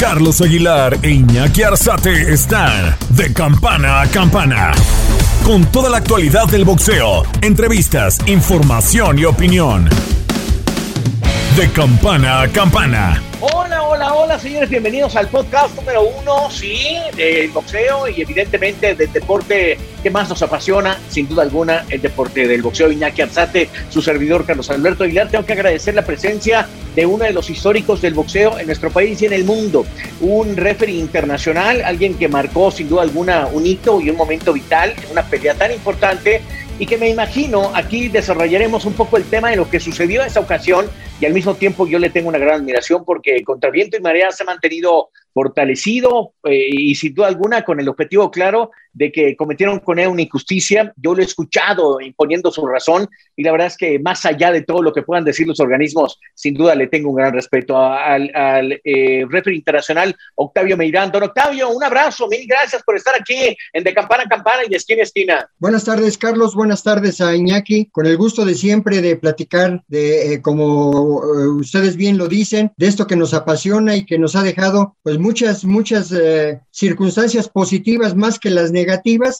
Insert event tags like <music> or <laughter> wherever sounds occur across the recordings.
Carlos Aguilar e Iñaki Arzate están de campana a campana. Con toda la actualidad del boxeo, entrevistas, información y opinión. De campana a campana. Hola, hola, hola, señores, bienvenidos al podcast número uno, sí, del boxeo y evidentemente del deporte que más nos apasiona, sin duda alguna, el deporte del boxeo. Iñaki Arzate, su servidor Carlos Alberto Aguilar, tengo que agradecer la presencia de uno de los históricos del boxeo en nuestro país y en el mundo, un referee internacional, alguien que marcó sin duda alguna un hito y un momento vital una pelea tan importante y que me imagino aquí desarrollaremos un poco el tema de lo que sucedió en esa ocasión y al mismo tiempo yo le tengo una gran admiración porque contra viento y marea se ha mantenido fortalecido eh, y sin duda alguna con el objetivo claro de que cometieron con él una injusticia. Yo lo he escuchado imponiendo su razón y la verdad es que más allá de todo lo que puedan decir los organismos, sin duda le tengo un gran respeto al, al eh, referee internacional Octavio Meirán. Don Octavio, un abrazo, mil gracias por estar aquí en De Campana a Campana y de Esquina a Esquina. Buenas tardes, Carlos. Buenas tardes a Iñaki. Con el gusto de siempre de platicar de, eh, como eh, ustedes bien lo dicen, de esto que nos apasiona y que nos ha dejado pues muchas, muchas eh, circunstancias positivas más que las negativas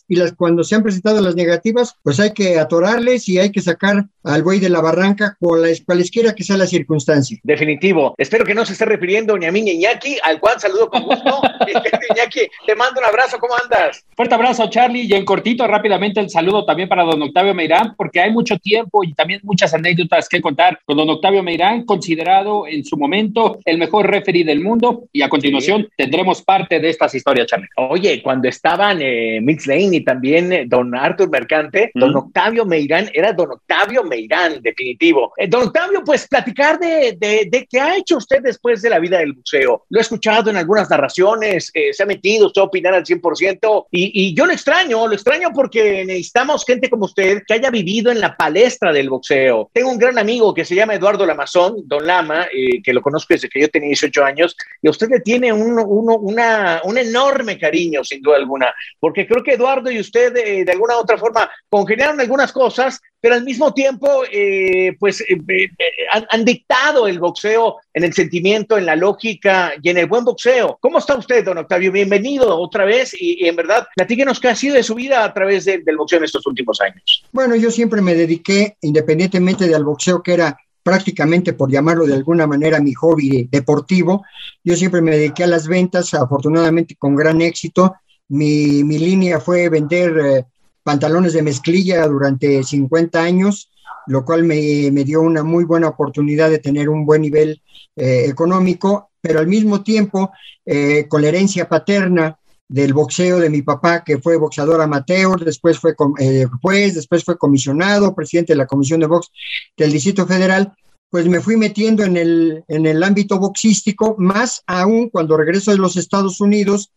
y las cuando se han presentado las negativas, pues hay que atorarles y hay que sacar al buey de la barranca con la, cualesquiera que sea la circunstancia. Definitivo. Espero que no se esté refiriendo ni a mí ni a Iñaki, al cual saludo con gusto. <laughs> <laughs> Iñaki, te mando un abrazo, ¿cómo andas? Fuerte abrazo, Charlie, y en cortito, rápidamente el saludo también para don Octavio Meirán, porque hay mucho tiempo y también muchas anécdotas que contar con don Octavio Meirán, considerado en su momento el mejor referee del mundo, y a continuación tendremos parte de estas historias, Charlie. Oye, cuando estaban eh, Mix Lane y también eh, don Arthur Mercante, don Octavio Meirán era don Octavio Meirán, definitivo. Eh, don Octavio, pues platicar de, de, de, qué ha hecho usted después de la vida del buceo. Lo he escuchado en algunas narraciones, eh, se ha metido usted opinar al 100% y, y yo lo extraño, lo extraño porque necesitamos gente como usted que haya vivido en la palestra del boxeo. Tengo un gran amigo que se llama Eduardo Lamazón, don Lama, eh, que lo conozco desde que yo tenía 18 años, y a usted le tiene un, un, una, un enorme cariño, sin duda alguna, porque creo que Eduardo y usted eh, de alguna u otra forma congeniaron algunas cosas, pero al mismo tiempo, eh, pues, eh, eh, han, han, dictado el boxeo en el sentimiento, en la lógica y en el buen boxeo. ¿Cómo está usted, don Octavio? Bienvenido otra vez y, y en verdad, platíquenos qué ha sido de su vida a través de, del boxeo en estos últimos años. Bueno, yo siempre me dediqué, independientemente del boxeo, que era prácticamente, por llamarlo de alguna manera, mi hobby deportivo. Yo siempre me dediqué a las ventas, afortunadamente con gran éxito. Mi, mi línea fue vender eh, pantalones de mezclilla durante 50 años, lo cual me, me, dio una muy buena oportunidad de tener un buen nivel eh, económico, pero al mismo tiempo, eh, con la herencia paterna del boxeo de mi papá, que fue boxeador amateur, después fue eh, juez, después fue comisionado, presidente de la Comisión de Box del Distrito Federal, pues me fui metiendo en el, en el ámbito boxístico, más aún cuando regreso de los Estados Unidos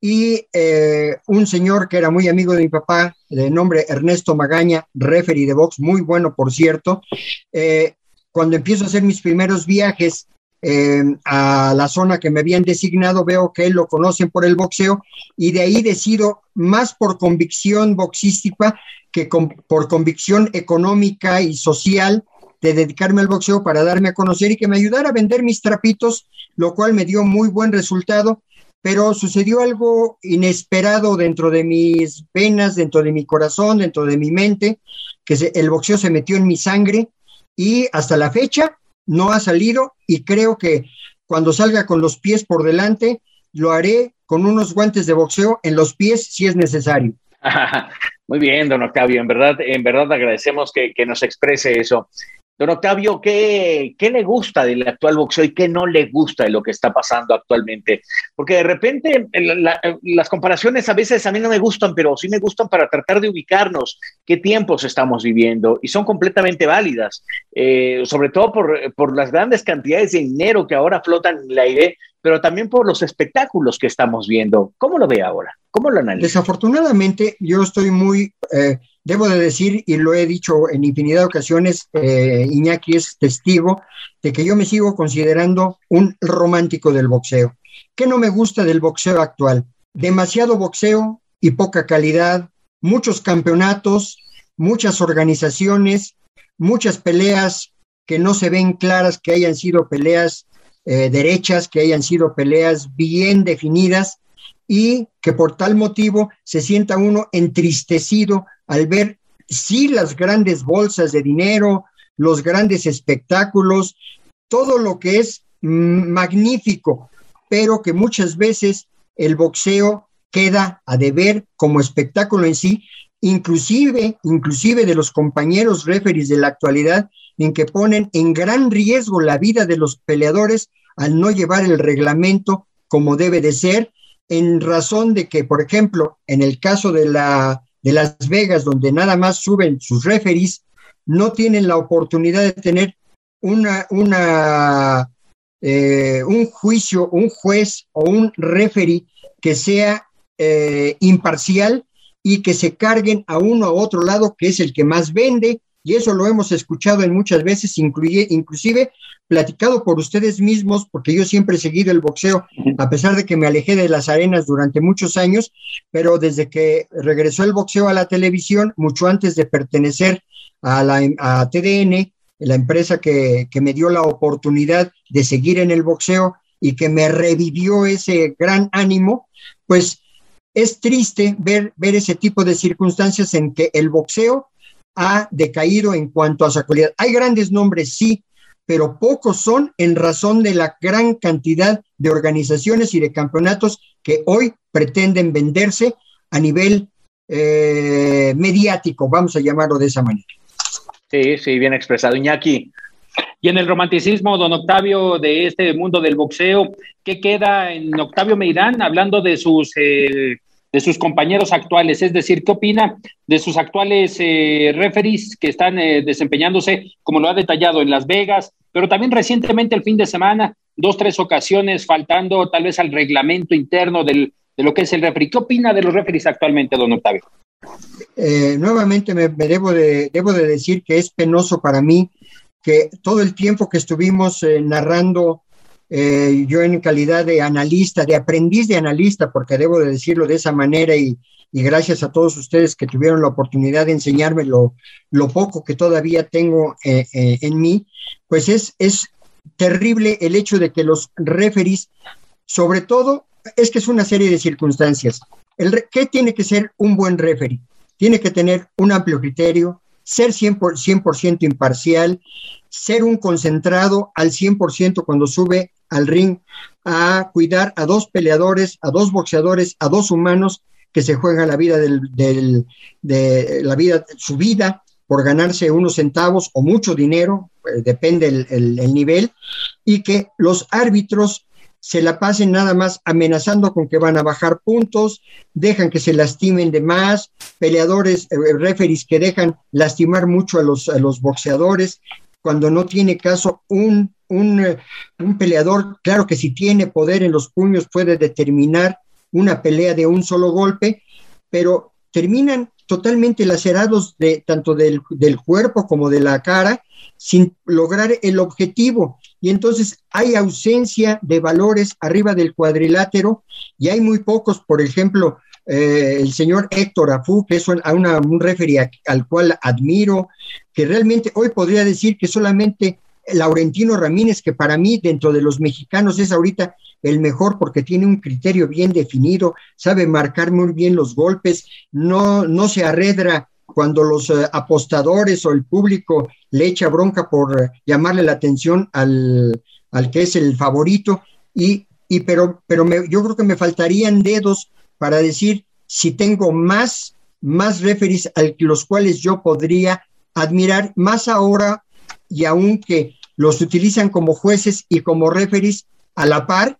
y eh, un señor que era muy amigo de mi papá, de nombre Ernesto Magaña, referee de box, muy bueno, por cierto, eh, cuando empiezo a hacer mis primeros viajes eh, a la zona que me habían designado, veo que lo conocen por el boxeo y de ahí decido más por convicción boxística que por convicción económica y social de dedicarme al boxeo para darme a conocer y que me ayudara a vender mis trapitos, lo cual me dio muy buen resultado, pero sucedió algo inesperado dentro de mis venas, dentro de mi corazón, dentro de mi mente, que se, el boxeo se metió en mi sangre y hasta la fecha no ha salido y creo que cuando salga con los pies por delante, lo haré con unos guantes de boxeo en los pies si es necesario. <laughs> Muy bien, don Octavio, en verdad, en verdad agradecemos que, que nos exprese eso. Don Octavio, ¿qué, ¿qué, le gusta del actual boxeo y qué no le gusta de lo que está pasando actualmente? Porque de repente las comparaciones a veces a mí no me gustan, pero sí me gustan para tratar de ubicarnos qué tiempos estamos viviendo y son completamente válidas, eh, sobre todo por, por las grandes cantidades de dinero que ahora flotan en el aire, pero también por los espectáculos que estamos viendo. ¿Cómo lo ve ahora? ¿Cómo lo analiza? Desafortunadamente, yo estoy muy... Eh, Debo de decir, y lo he dicho en infinidad de ocasiones, eh, Iñaki es testigo de que yo me sigo considerando un romántico del boxeo. ¿Qué no me gusta del boxeo actual? Demasiado boxeo y poca calidad, muchos campeonatos, muchas organizaciones, muchas peleas que no se ven claras, que hayan sido peleas eh, derechas, que hayan sido peleas bien definidas y que por tal motivo se sienta uno entristecido al ver sí las grandes bolsas de dinero, los grandes espectáculos, todo lo que es magnífico, pero que muchas veces el boxeo queda a deber como espectáculo en sí, inclusive, inclusive de los compañeros referees de la actualidad, en que ponen en gran riesgo la vida de los peleadores al no llevar el reglamento como debe de ser, en razón de que, por ejemplo, en el caso de la de Las Vegas, donde nada más suben sus referees, no tienen la oportunidad de tener una, una, eh, un juicio, un juez o un referee que sea eh, imparcial y que se carguen a uno a otro lado, que es el que más vende, y eso lo hemos escuchado en muchas veces, inclusive platicado por ustedes mismos, porque yo siempre he seguido el boxeo, a pesar de que me alejé de las arenas durante muchos años, pero desde que regresó el boxeo a la televisión, mucho antes de pertenecer a, la, a TDN, la empresa que, que me dio la oportunidad de seguir en el boxeo y que me revivió ese gran ánimo, pues es triste ver, ver ese tipo de circunstancias en que el boxeo ha decaído en cuanto a su actualidad. Hay grandes nombres, sí, pero pocos son en razón de la gran cantidad de organizaciones y de campeonatos que hoy pretenden venderse a nivel eh, mediático, vamos a llamarlo de esa manera. Sí, sí, bien expresado. Iñaki. Y en el romanticismo, don Octavio, de este mundo del boxeo, ¿qué queda en Octavio Meirán hablando de sus eh, de sus compañeros actuales, es decir, ¿qué opina de sus actuales eh, referees que están eh, desempeñándose, como lo ha detallado en Las Vegas, pero también recientemente el fin de semana, dos, tres ocasiones faltando tal vez al reglamento interno del, de lo que es el referee? ¿Qué opina de los referees actualmente, don Octavio? Eh, nuevamente me, debo, de, debo de decir que es penoso para mí que todo el tiempo que estuvimos narrando eh, yo en calidad de analista, de aprendiz de analista, porque debo de decirlo de esa manera y, gracias a todos ustedes que tuvieron la oportunidad de enseñarme lo, poco que todavía tengo eh, eh, en mí, pues es, es terrible el hecho de que los referees, sobre todo, es que es una serie de circunstancias. El, ¿Qué tiene que ser un buen referee? Tiene que tener un amplio criterio, ser 100%, 100 imparcial, ser un concentrado al 100% cuando sube al ring a cuidar a dos peleadores, a dos boxeadores, a dos humanos que se juegan la vida del, de la vida, su vida por ganarse unos centavos o mucho dinero, eh, depende el, el, nivel, y que los árbitros se la pasen nada más amenazando con que van a bajar puntos, dejan que se lastimen de más, peleadores, eh, referees que dejan lastimar mucho a los, a los boxeadores, cuando no tiene caso un eh, un, peleador, claro que si tiene poder en los puños puede determinar una pelea de un solo golpe, pero terminan totalmente lacerados de tanto del, del, cuerpo como de la cara sin lograr el objetivo. Y entonces hay ausencia de valores arriba del cuadrilátero y hay muy pocos, por ejemplo, eh, el señor Héctor Afú, que es un referee al cual admiro, que realmente hoy podría decir que solamente Laurentino Ramírez, que para mí dentro de los mexicanos es ahorita el mejor porque tiene un criterio bien definido, sabe marcar muy bien los golpes, no, no se arredra cuando los eh, apostadores o el público le echa bronca por llamarle la atención al, al, que es el favorito, y, y pero, pero yo creo que me faltarían dedos para decir si tengo más, más referees a los cuales yo podría admirar, más ahora y aunque los utilizan como jueces y como referees a la par,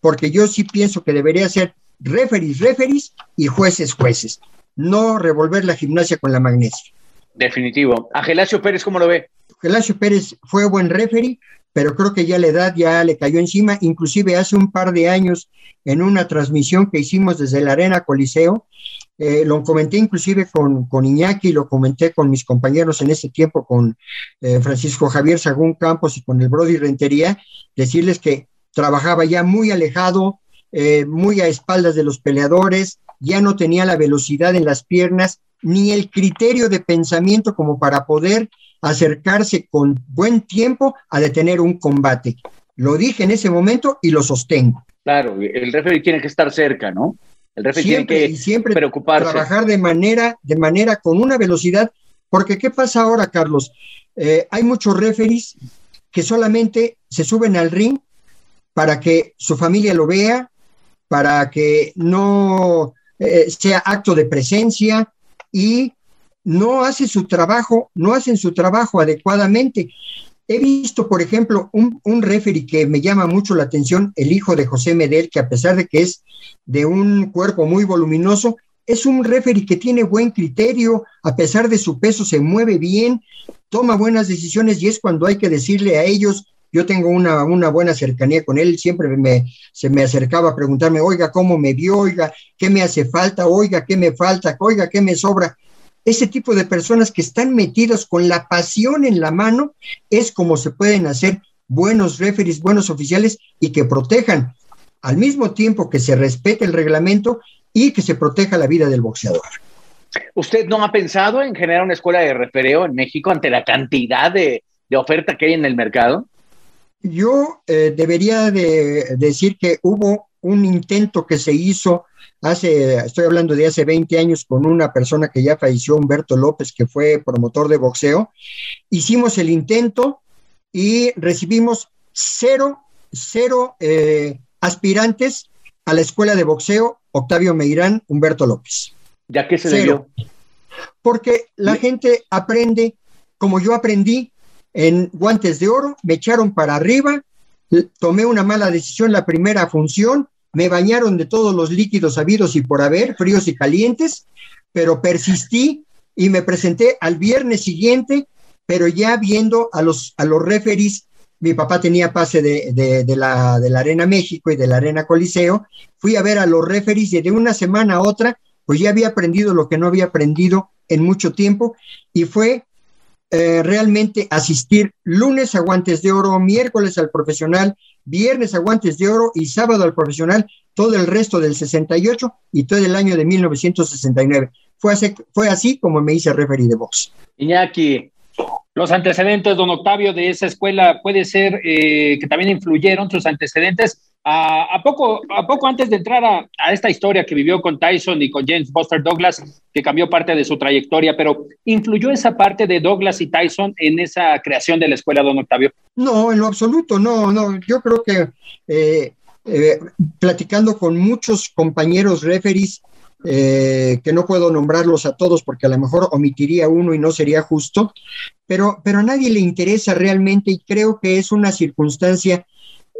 porque yo sí pienso que debería ser referees, referees y jueces, jueces, no revolver la gimnasia con la magnesia. Definitivo. A Gelacio Pérez, ¿cómo lo ve? Gelacio Pérez fue buen referee, pero creo que ya la edad ya le cayó encima, inclusive hace un par de años en una transmisión que hicimos desde la Arena Coliseo, eh, lo comenté inclusive con, con, Iñaki, lo comenté con mis compañeros en ese tiempo, con eh, Francisco Javier Sagún Campos y con el Brody Rentería, decirles que trabajaba ya muy alejado, eh, muy a espaldas de los peleadores, ya no tenía la velocidad en las piernas, ni el criterio de pensamiento como para poder acercarse con buen tiempo a detener un combate. Lo dije en ese momento y lo sostengo. Claro, el referee tiene que estar cerca, ¿no? El referee tiene que siempre preocuparse. Trabajar de manera, de manera con una velocidad, porque ¿qué pasa ahora, Carlos? Eh, hay muchos referees que solamente se suben al ring para que su familia lo vea, para que no eh, sea acto de presencia y no hace su trabajo, no hacen su trabajo adecuadamente. He visto, por ejemplo, un, un referee que me llama mucho la atención, el hijo de José Medel, que a pesar de que es de un cuerpo muy voluminoso, es un referee que tiene buen criterio, a pesar de su peso se mueve bien, toma buenas decisiones y es cuando hay que decirle a ellos, yo tengo una, una buena cercanía con él, siempre se me acercaba a preguntarme, oiga, ¿cómo me vio? Oiga, ¿qué me hace falta? Oiga, ¿qué me falta? Oiga, ¿qué me sobra? Ese tipo de personas que están metidas con la pasión en la mano es como se pueden hacer buenos referees, buenos oficiales y que protejan al mismo tiempo que se respete el reglamento y que se proteja la vida del boxeador. ¿Usted no ha pensado en generar una escuela de refereo en México ante la cantidad de, oferta que hay en el mercado? Yo eh, debería de decir que hubo un intento que se hizo hace, estoy hablando de hace 20 años con una persona que ya falleció, Humberto López, que fue promotor de boxeo. Hicimos el intento y recibimos cero, cero eh, aspirantes a la escuela de boxeo Octavio Meirán, Humberto López. ¿Ya qué se cero. Porque la gente aprende como yo aprendí en guantes de oro, me echaron para arriba, tomé una mala decisión la primera función, me bañaron de todos los líquidos habidos y por haber, fríos y calientes, pero persistí y me presenté al viernes siguiente, pero ya viendo a los, a los referees, mi papá tenía pase de, de, la, de la Arena México y de la Arena Coliseo, fui a ver a los referees y de una semana a otra, pues ya había aprendido lo que no había aprendido en mucho tiempo y fue eh, realmente asistir lunes a guantes de oro, miércoles al profesional, viernes a guantes de oro y sábado al profesional, todo el resto del 68 y todo el año de 1969. Fue así, fue así como me hice referee de box. Iñaki, los antecedentes, don Octavio, de esa escuela puede ser eh, que también influyeron sus antecedentes a, poco, a poco antes de entrar a, esta historia que vivió con Tyson y con James Buster Douglas, que cambió parte de su trayectoria, pero ¿influyó esa parte de Douglas y Tyson en esa creación de la escuela, don Octavio? No, en lo absoluto, no, no. Yo creo que eh, eh, platicando con muchos compañeros referees, eh, que no puedo nombrarlos a todos porque a lo mejor omitiría uno y no sería justo, pero, pero a nadie le interesa realmente y creo que es una circunstancia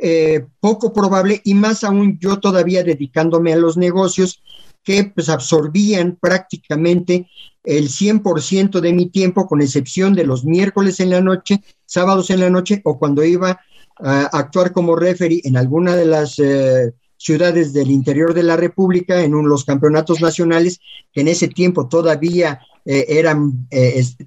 eh, poco probable y más aún yo todavía dedicándome a los negocios que pues absorbían prácticamente el 100% de mi tiempo, con excepción de los miércoles en la noche, sábados en la noche o cuando iba a actuar como referee en alguna de las eh, ciudades del interior de la República, en los campeonatos nacionales, que en ese tiempo todavía eh, eran,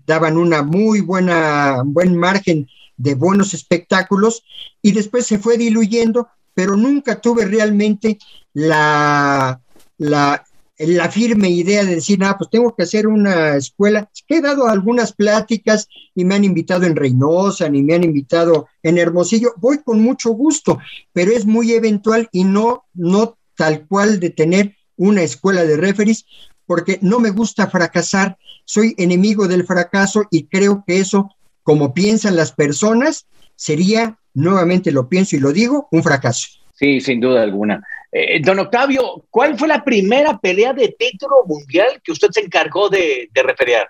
daban una muy buena, buen margen de buenos espectáculos y después se fue diluyendo, pero nunca tuve realmente la, la, la firme idea de decir, ah, pues tengo que hacer una escuela. He dado algunas pláticas y me han invitado en Reynosa, ni me han invitado en Hermosillo. Voy con mucho gusto, pero es muy eventual y no, no tal cual de tener una escuela de referees, porque no me gusta fracasar. Soy enemigo del fracaso y creo que eso como piensan las personas, sería, nuevamente lo pienso y lo digo, un fracaso. Sí, sin duda alguna. Eh, don Octavio, ¿cuál fue la primera pelea de título mundial que usted se encargó de, de referear?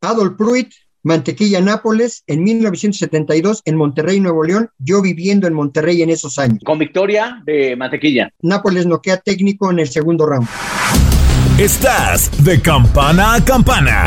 Adolf Pruitt Mantequilla Nápoles en 1972 en Monterrey, Nuevo León, yo viviendo en Monterrey en esos años. Con victoria de Mantequilla. Nápoles noquea técnico en el segundo round. Estás de campana a campana.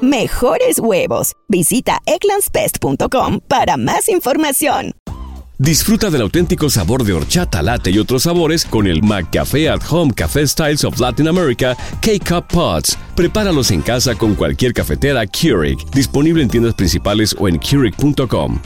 mejores huevos. Visita eclanspest.com para más información. Disfruta del auténtico sabor de horchata, latte y otros sabores con el McCafé at Home Café Styles of Latin America K-Cup Pods. Prepáralos en casa con cualquier cafetera Keurig, disponible en tiendas principales o en Keurig.com.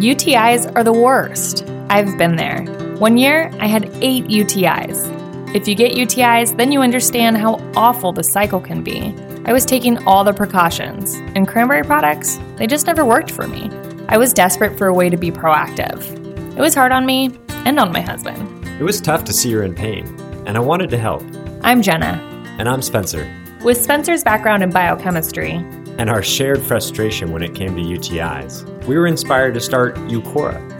UTIs are the worst. I've been there. One year, I had eight UTIs. If you get UTIs, then you understand how awful the cycle can be. I was taking all the precautions, and cranberry products, they just never worked for me. I was desperate for a way to be proactive. It was hard on me and on my husband. It was tough to see her in pain, and I wanted to help. I'm Jenna. And I'm Spencer. With Spencer's background in biochemistry and our shared frustration when it came to UTIs, we were inspired to start Eucora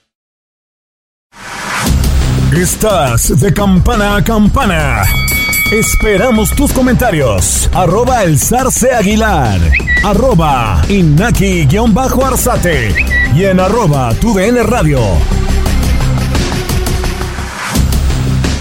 Estás de campana a campana. Esperamos tus comentarios. Arroba el zarce aguilar. Arroba inaki-arzate. Y en arroba tu radio.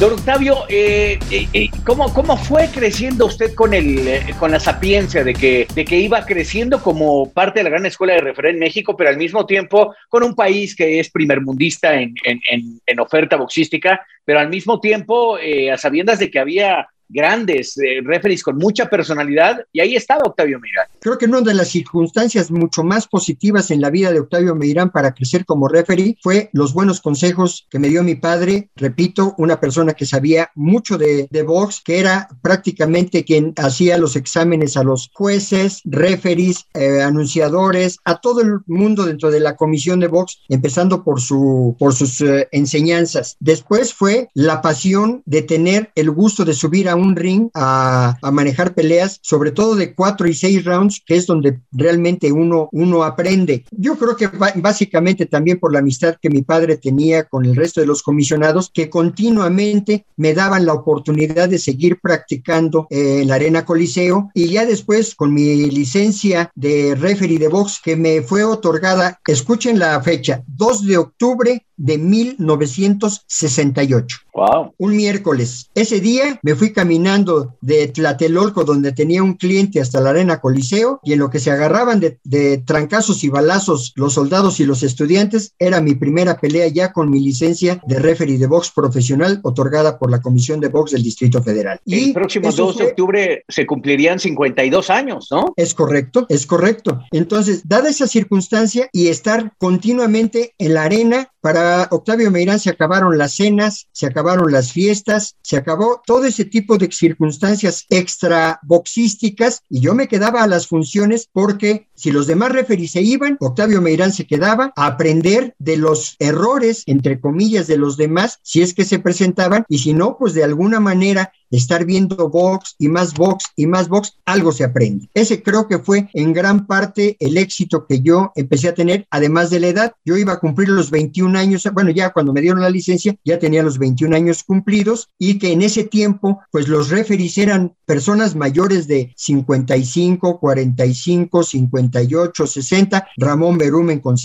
Don Octavio, eh, eh, eh, ¿cómo, ¿cómo, fue creciendo usted con, el, con la sapiencia de que, de que iba creciendo como parte de la gran escuela de referé en México, pero al mismo tiempo con un país que es primermundista en, en, en, oferta boxística, pero al mismo tiempo a sabiendas de que había grandes eh, referees con mucha personalidad y ahí estaba Octavio Meirán. Creo que una de las circunstancias mucho más positivas en la vida de Octavio Meirán para crecer como referee fue los buenos consejos que me dio mi padre, repito, una persona que sabía mucho de, de box, que era prácticamente quien hacía los exámenes a los jueces, referees, eh, anunciadores, a todo el mundo dentro de la comisión de box, empezando por, su, por sus eh, enseñanzas. Después fue la pasión de tener el gusto de subir a un ring a, manejar peleas, sobre todo de cuatro y seis rounds, que es donde realmente uno, uno aprende. Yo creo que básicamente también por la amistad que mi padre tenía con el resto de los comisionados, que continuamente me daban la oportunidad de seguir practicando en la Arena Coliseo y ya después con mi licencia de referee de box que me fue otorgada, escuchen la fecha, 2 de octubre de 1968. Wow. Un miércoles. Ese día me fui caminando de Tlatelolco, donde tenía un cliente, hasta la Arena Coliseo, y en lo que se agarraban de, de, trancazos y balazos los soldados y los estudiantes, era mi primera pelea ya con mi licencia de referee de box profesional otorgada por la Comisión de Box del Distrito Federal. El y próximo 2 de octubre se cumplirían 52 años, ¿no? Es correcto, es correcto. Entonces, dada esa circunstancia y estar continuamente en la arena, para Octavio Meirán se acabaron las cenas, se acabaron las fiestas, se acabó todo ese tipo de circunstancias extra boxísticas y yo me quedaba a las funciones porque si los demás referís se iban, Octavio Meirán se quedaba a aprender de los errores, entre comillas, de los demás, si es que se presentaban y si no, pues de alguna manera estar viendo box y más box y más box, algo se aprende. Ese creo que fue en gran parte el éxito que yo empecé a tener, además de la edad. Yo iba a cumplir los 21 años, bueno, ya cuando me dieron la licencia, ya tenía los 21 años cumplidos y que en ese tiempo, pues los referees eran personas mayores de 55, 45, 58, 60, Ramón Berumen con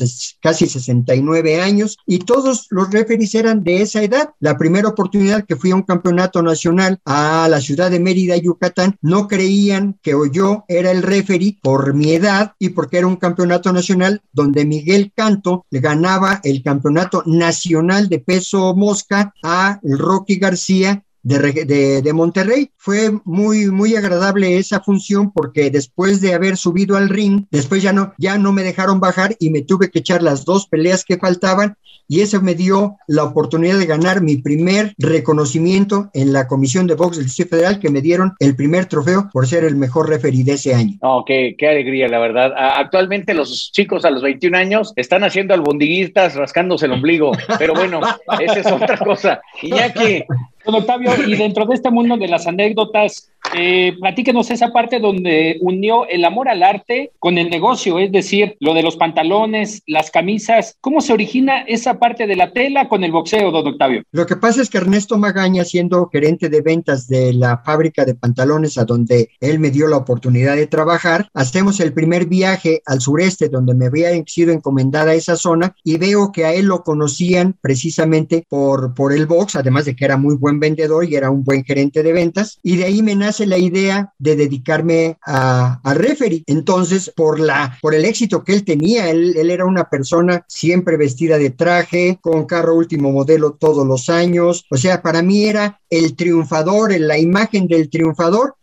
casi 69 años y todos los referees eran de esa edad. La primera oportunidad que fui a un campeonato nacional a la ciudad de Mérida, Yucatán, no creían que yo era el referee por mi edad y porque era un campeonato nacional donde Miguel Canto ganaba el campeonato nacional de peso mosca a Rocky García de, de, Monterrey. Fue muy, muy agradable esa función porque después de haber subido al ring, después ya no, ya no me dejaron bajar y me tuve que echar las dos peleas que faltaban y eso me dio la oportunidad de ganar mi primer reconocimiento en la Comisión de Box del Distrito Federal, que me dieron el primer trofeo por ser el mejor referee de ese año. Oh, qué, qué alegría, la verdad. Actualmente los chicos a los 21 años están haciendo albondiguitas rascándose el ombligo, pero bueno, esa es otra cosa. Iñaki, Don Octavio, y dentro de este mundo de las anécdotas, eh, platíquenos esa parte donde unió el amor al arte con el negocio, es decir, lo de los pantalones, las camisas. ¿Cómo se origina esa parte de la tela con el boxeo, don Octavio? Lo que pasa es que Ernesto Magaña, siendo gerente de ventas de la fábrica de pantalones a donde él me dio la oportunidad de trabajar, hacemos el primer viaje al sureste donde me había sido encomendada esa zona y veo que a él lo conocían precisamente por, por el box, además de que era muy buen vendedor y era un buen gerente de ventas. Y de ahí me nace la idea de dedicarme a, a referee. Entonces, por, la, por el éxito que él tenía, él, él era una persona siempre vestida de traje, con carro último modelo todos los años. O sea, para mí era el triunfador, la imagen del triunfador.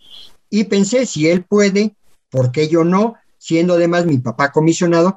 Y pensé, si él puede, ¿por qué yo no? Siendo además mi papá comisionado,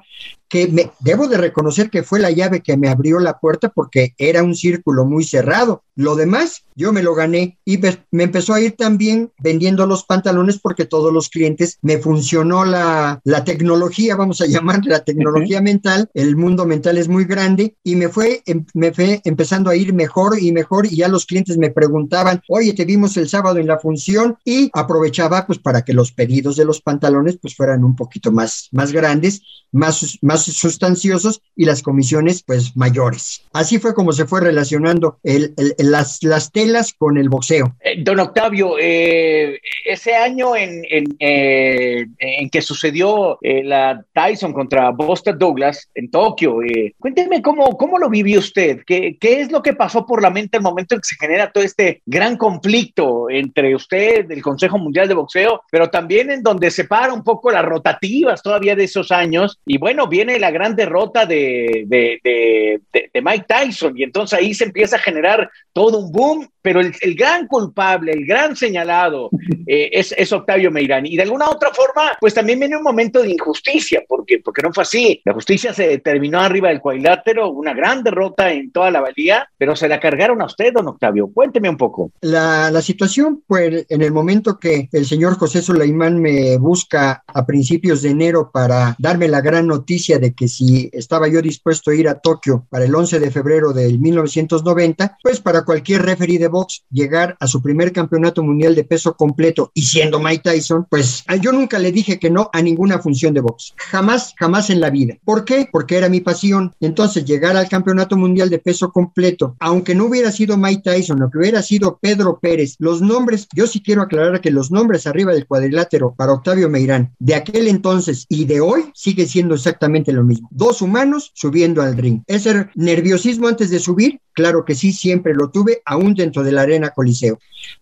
que me, debo de reconocer que fue la llave que me abrió la puerta porque era un círculo muy cerrado. Lo demás, yo me lo gané y me empezó a ir también vendiendo los pantalones porque todos los clientes me funcionó la, la tecnología, vamos a <laughs> llamar la tecnología mental. El mundo mental es muy grande y me fue, em, me fue empezando a ir mejor y mejor y ya los clientes me preguntaban, oye, te vimos el sábado en la función y aprovechaba pues para que los pedidos de los pantalones pues fueran un poquito más, más grandes, más, más sustanciosos y las comisiones pues mayores. Así fue como se fue relacionando el, las, las telas con el boxeo. Eh, don Octavio, eh, ese año en, en, eh, en que sucedió la Tyson contra Buster Douglas en Tokio, cuénteme cómo, cómo lo vivió usted, ¿Qué, qué es lo que pasó por la mente el momento en que se genera todo este gran conflicto entre usted, el Consejo Mundial de Boxeo, pero también en donde separa un poco las rotativas todavía de esos años y bueno, viene la gran derrota de, de, de, Mike Tyson y entonces ahí se empieza a generar todo un boom, pero el, el gran culpable, el gran señalado <laughs> eh, es, es, Octavio Meirán. Y de alguna otra forma, pues también viene un momento de injusticia, porque, porque no fue así. La justicia se terminó arriba del cuadrilátero, una gran derrota en toda la valía, pero se la cargaron a usted, don Octavio. Cuénteme un poco. La, la situación, pues, en el momento que el señor José Sulaimán me busca a principios de enero para darme la gran noticia de que si estaba yo dispuesto a ir a Tokio para el 11 de febrero del 1990, pues para cualquier referee de box llegar a su primer campeonato mundial de peso completo y siendo Mike Tyson, pues yo nunca le dije que no a ninguna función de box. Jamás, jamás en la vida. ¿Por qué? Porque era mi pasión. Entonces, llegar al campeonato mundial de peso completo, aunque no hubiera sido Mike Tyson, o que hubiera sido Pedro Pérez, los nombres, yo sí quiero aclarar que los nombres arriba del cuadrilátero para Octavio Meirán de aquel entonces y de hoy sigue siendo exactamente lo mismo. Dos humanos subiendo al ring. Ese nerviosismo antes de subir, claro que sí, siempre lo tuve, aún dentro de la arena Coliseo.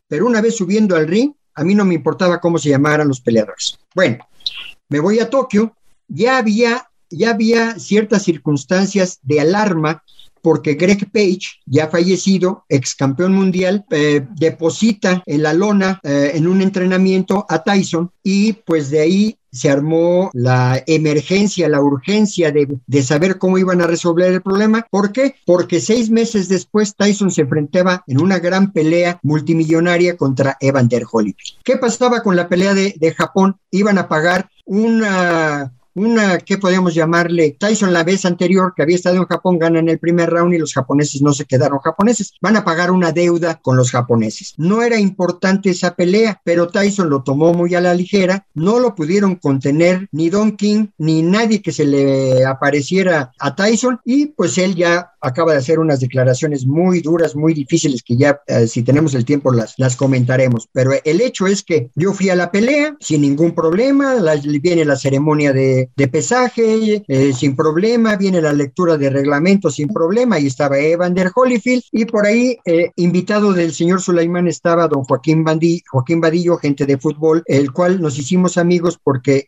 Pero una vez subiendo al ring, a mí no me importaba cómo se llamaran los peleadores. Bueno, me voy a Tokio, ya había, ya había ciertas circunstancias de alarma porque Greg Page, ya fallecido, ex campeón mundial, eh, deposita en la lona eh, en un entrenamiento a Tyson y pues de ahí se armó la emergencia, la urgencia de, de, saber cómo iban a resolver el problema. ¿Por qué? Porque seis meses después Tyson se enfrentaba en una gran pelea multimillonaria contra Evander Holyfield. ¿Qué pasaba con la pelea de, de Japón? Iban a pagar una una, ¿qué podemos llamarle? Tyson la vez anterior que había estado en Japón gana en el primer round y los japoneses no se quedaron japoneses. Van a pagar una deuda con los japoneses. No era importante esa pelea, pero Tyson lo tomó muy a la ligera. No lo pudieron contener ni Don King ni nadie que se le apareciera a Tyson y pues él ya acaba de hacer unas declaraciones muy duras, muy difíciles que ya eh, si tenemos el tiempo las, las comentaremos. Pero el hecho es que yo fui a la pelea sin ningún problema, viene la ceremonia de, pesaje eh, sin problema, viene la lectura de reglamento sin problema, y estaba Evander Holyfield y por ahí eh, invitado del señor Sulaimán estaba don Joaquín, Bandí, Joaquín Vadillo, gente de fútbol, el cual nos hicimos amigos porque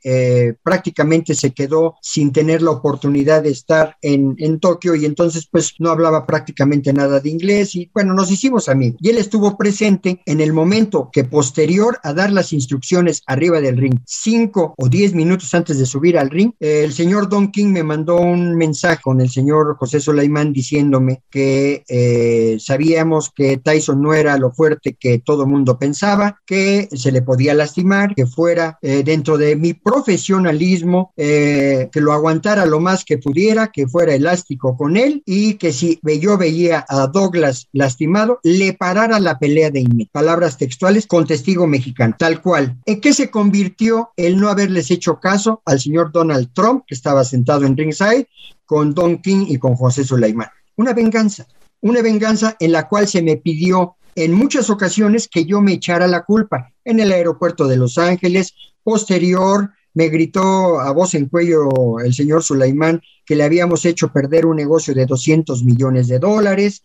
prácticamente se quedó sin tener la oportunidad de estar en, en Tokio y entonces pues no hablaba prácticamente nada de inglés y bueno, nos hicimos amigos. Y él estuvo presente en el momento que posterior a dar las instrucciones arriba del ring, cinco o diez minutos antes de subir al ring, el señor Don King me mandó un mensaje con el señor José Solaimán diciéndome que eh, sabíamos que Tyson no era lo fuerte que todo mundo pensaba, que se le podía lastimar, que fuera eh, dentro de mi profesionalismo, eh, que lo aguantara lo más que pudiera, que fuera elástico con él y que si yo veía a Douglas lastimado, le parara la pelea de inmediato. Palabras textuales con testigo mexicano, tal cual. ¿En qué se convirtió el no haberles hecho caso al señor Donald Trump, que estaba sentado en ringside, con Don King y con José Suleiman? Una venganza, una venganza en la cual se me pidió en muchas ocasiones que yo me echara la culpa en el aeropuerto de Los Ángeles, posterior me gritó a voz en cuello el señor Sulaimán que le habíamos hecho perder un negocio de 200 millones de dólares.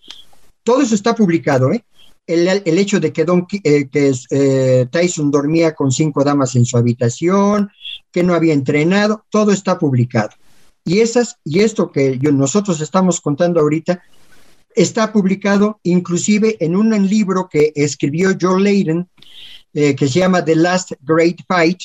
Todo eso está publicado, ¿eh? El, hecho de que, Don, eh, eh, Tyson dormía con cinco damas en su habitación, que no había entrenado, todo está publicado. Y, esas, y esto que nosotros estamos contando ahorita está publicado inclusive en un libro que escribió Joe Layden, que se llama The Last Great Fight,